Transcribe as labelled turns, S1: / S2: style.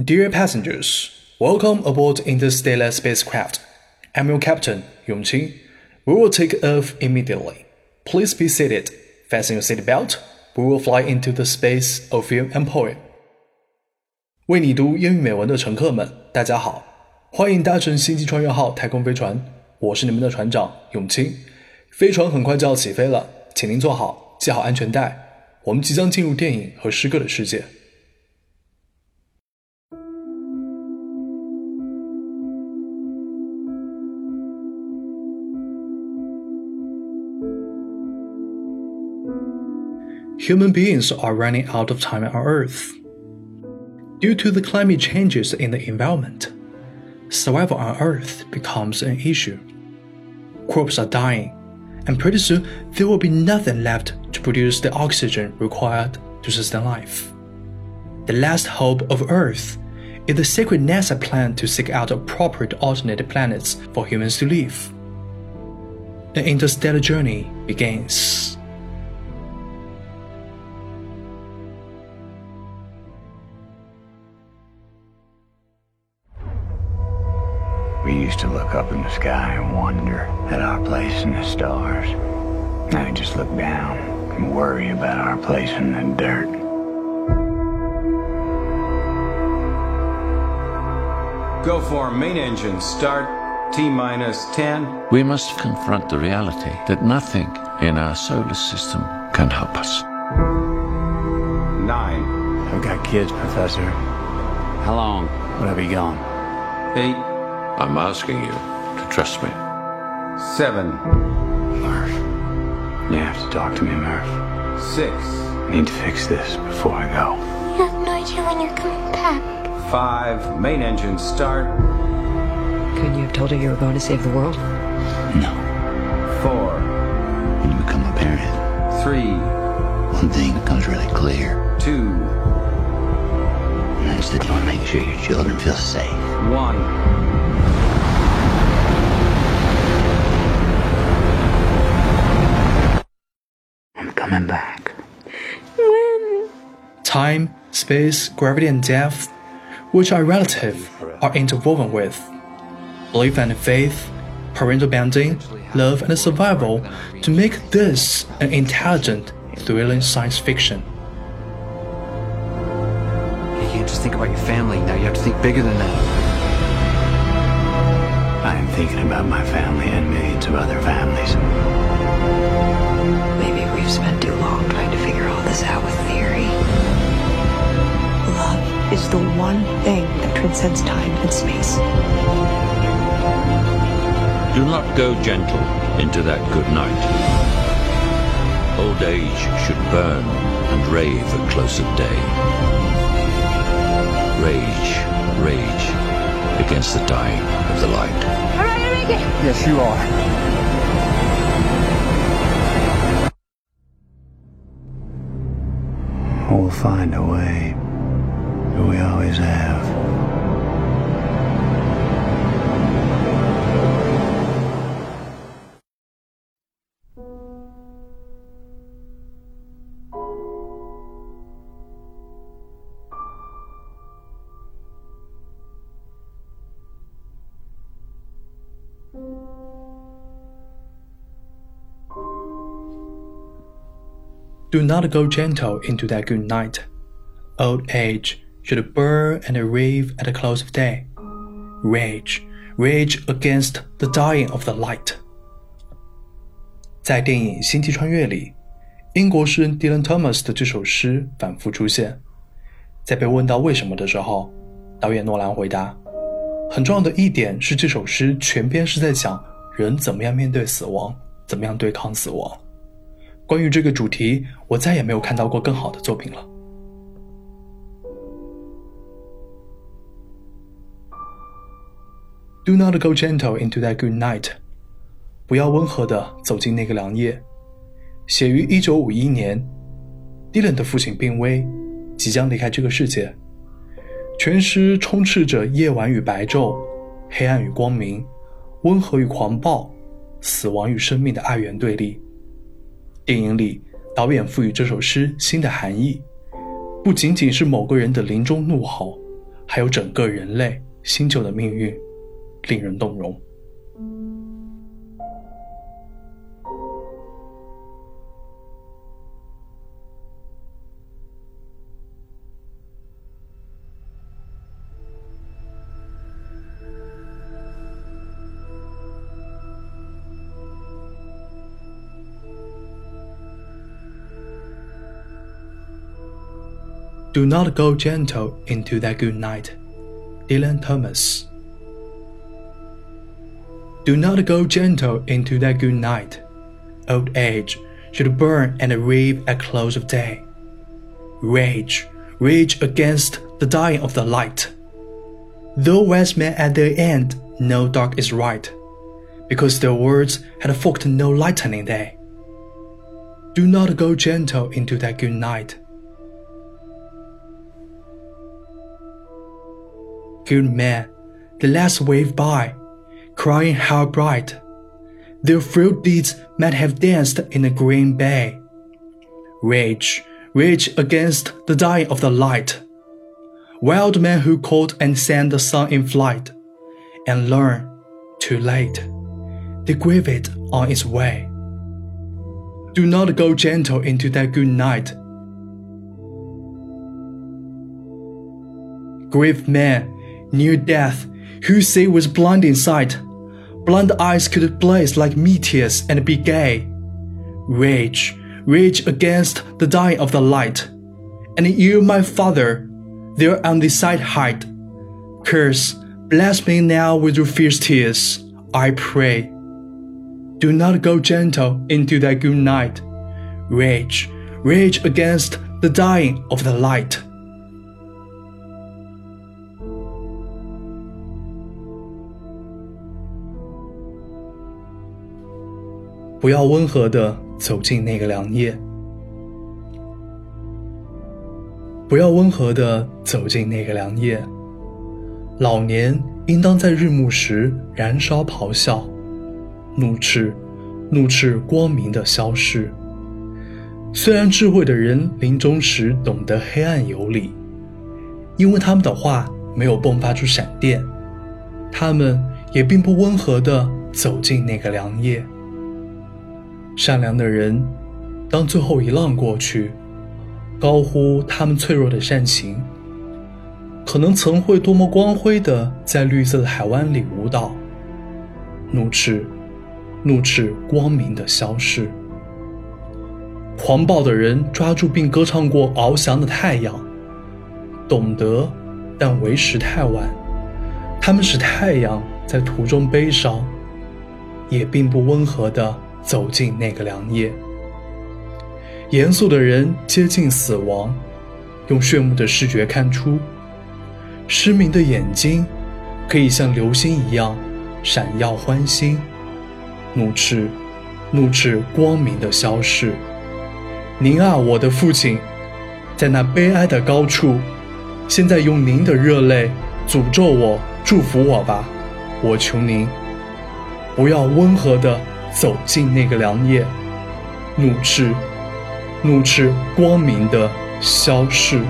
S1: Dear passengers, welcome aboard Interstellar spacecraft. I'm your captain, Yongqing. We will take off immediately. Please be seated, fasten your seatbelt. We will fly into the space of film and poem. 为你读英语美文的乘客们，大家好，欢迎搭乘星际穿越号太空飞船，我是你们的船长永清。飞船很快就要起飞了，请您坐好，系好安全带，我们即将进入电影和诗歌的世界。 Human beings are running out of time on Earth. Due to the climate changes in the environment, survival on Earth becomes an issue. Crops are dying, and pretty soon there will be nothing left to produce the oxygen required to sustain life. The last hope of Earth is the secret NASA plan to seek out appropriate alternate planets for humans to live. The interstellar journey begins.
S2: We used to look up in the sky and wonder at our place in the stars. Now we just look down and worry about our place in the dirt.
S3: Go for main engine start. T minus 10.
S4: We must confront the reality that nothing in our solar system can help us.
S3: 9.
S2: I've got kids, Professor.
S5: How long?
S2: What have you gone?
S3: 8.
S4: I'm asking you to trust me.
S3: 7.
S2: Murph. You have to talk to me, Murph.
S3: 6.
S2: I need to fix this before I go.
S6: You have no idea when you're coming back.
S3: 5. Main engine start.
S7: Couldn't you have told her you were going to save the world?
S2: No.
S3: 4.
S2: When you become a parent,
S3: 3.
S2: one thing becomes really clear.
S3: 2.
S2: And that's that you want to make sure your children feel safe.
S3: 1.
S2: Coming back.
S6: When?
S1: Time, space, gravity, and death, which are relative, are interwoven with. Belief and faith, parental bonding, love, and survival to make this an intelligent, thrilling science fiction.
S5: You can't just think about your family now. You have to think bigger than that.
S2: I am thinking about my family and millions of other families.
S7: Maybe we've spent too long trying to figure all this out with theory. Love is the one thing that transcends time and space.
S4: Do not go gentle into that good night. Old age should burn and rave at close of day. Rage, rage against the dying of the light.
S6: Am I gonna make it?
S5: Yes, you are.
S2: We'll find a way. We always have.
S1: Do not go gentle into that good night. Old age should burn and rave at the close of day. Rage, rage against the dying of the light. 在电影《星际穿越》里，英国诗人 Dylan Thomas 的这首诗反复出现。在被问到为什么的时候，导演诺兰回答：“很重要的一点是，这首诗全篇是在讲人怎么样面对死亡，怎么样对抗死亡。” 关于这个主题，我再也没有看到过更好的作品了。Do not go gentle into that good night，不要温和的走进那个良夜。写于一九五一年，Dylan 的父亲病危，即将离开这个世界。全诗充斥着夜晚与白昼、黑暗与光明、温和与狂暴、死亡与生命的二元对立。电影里，导演赋予这首诗新的含义，不仅仅是某个人的临终怒吼，还有整个人类新旧的命运，令人动容。Do not go gentle into that good night. Dylan Thomas. Do not go gentle into that good night. Old age should burn and rave at close of day. Rage, rage against the dying of the light. Though wise men at their end know dark is right, because their words had forked no lightning day. Do not go gentle into that good night. Good men, the last wave by, crying how bright their frail deeds might have danced in the green bay. Rage, rage against the dying of the light. Wild men who caught and sent the sun in flight, and learn, too late, they grieve it on its way. Do not go gentle into that good night. Grave men near death, who say with blinding sight, blind eyes could blaze like meteors and be gay. Rage, rage against the dying of the light, and you, my father, there on the side height, curse, bless me now with your fierce tears, I pray. Do not go gentle into that good night. Rage, rage against the dying of the light. 不要温和的走进那个凉夜，不要温和的走进那个凉夜。老年应当在日暮时燃烧咆哮，怒斥，怒斥光明的消逝。虽然智慧的人临终时懂得黑暗有理，因为他们的话没有迸发出闪电，他们也并不温和的走进那个凉夜。善良的人，当最后一浪过去，高呼他们脆弱的善行，可能曾会多么光辉的在绿色的海湾里舞蹈，怒斥，怒斥光明的消逝。狂暴的人抓住并歌唱过翱翔的太阳，懂得，但为时太晚。他们使太阳在途中悲伤，也并不温和的。走进那个凉夜，严肃的人接近死亡，用炫目的视觉看出，失明的眼睛可以像流星一样闪耀欢欣，怒斥，怒斥光明的消逝。您啊，我的父亲，在那悲哀的高处，现在用您的热泪诅咒我，祝福我吧，我求您，不要温和的。走进那个凉夜，怒斥，怒斥光明的消逝。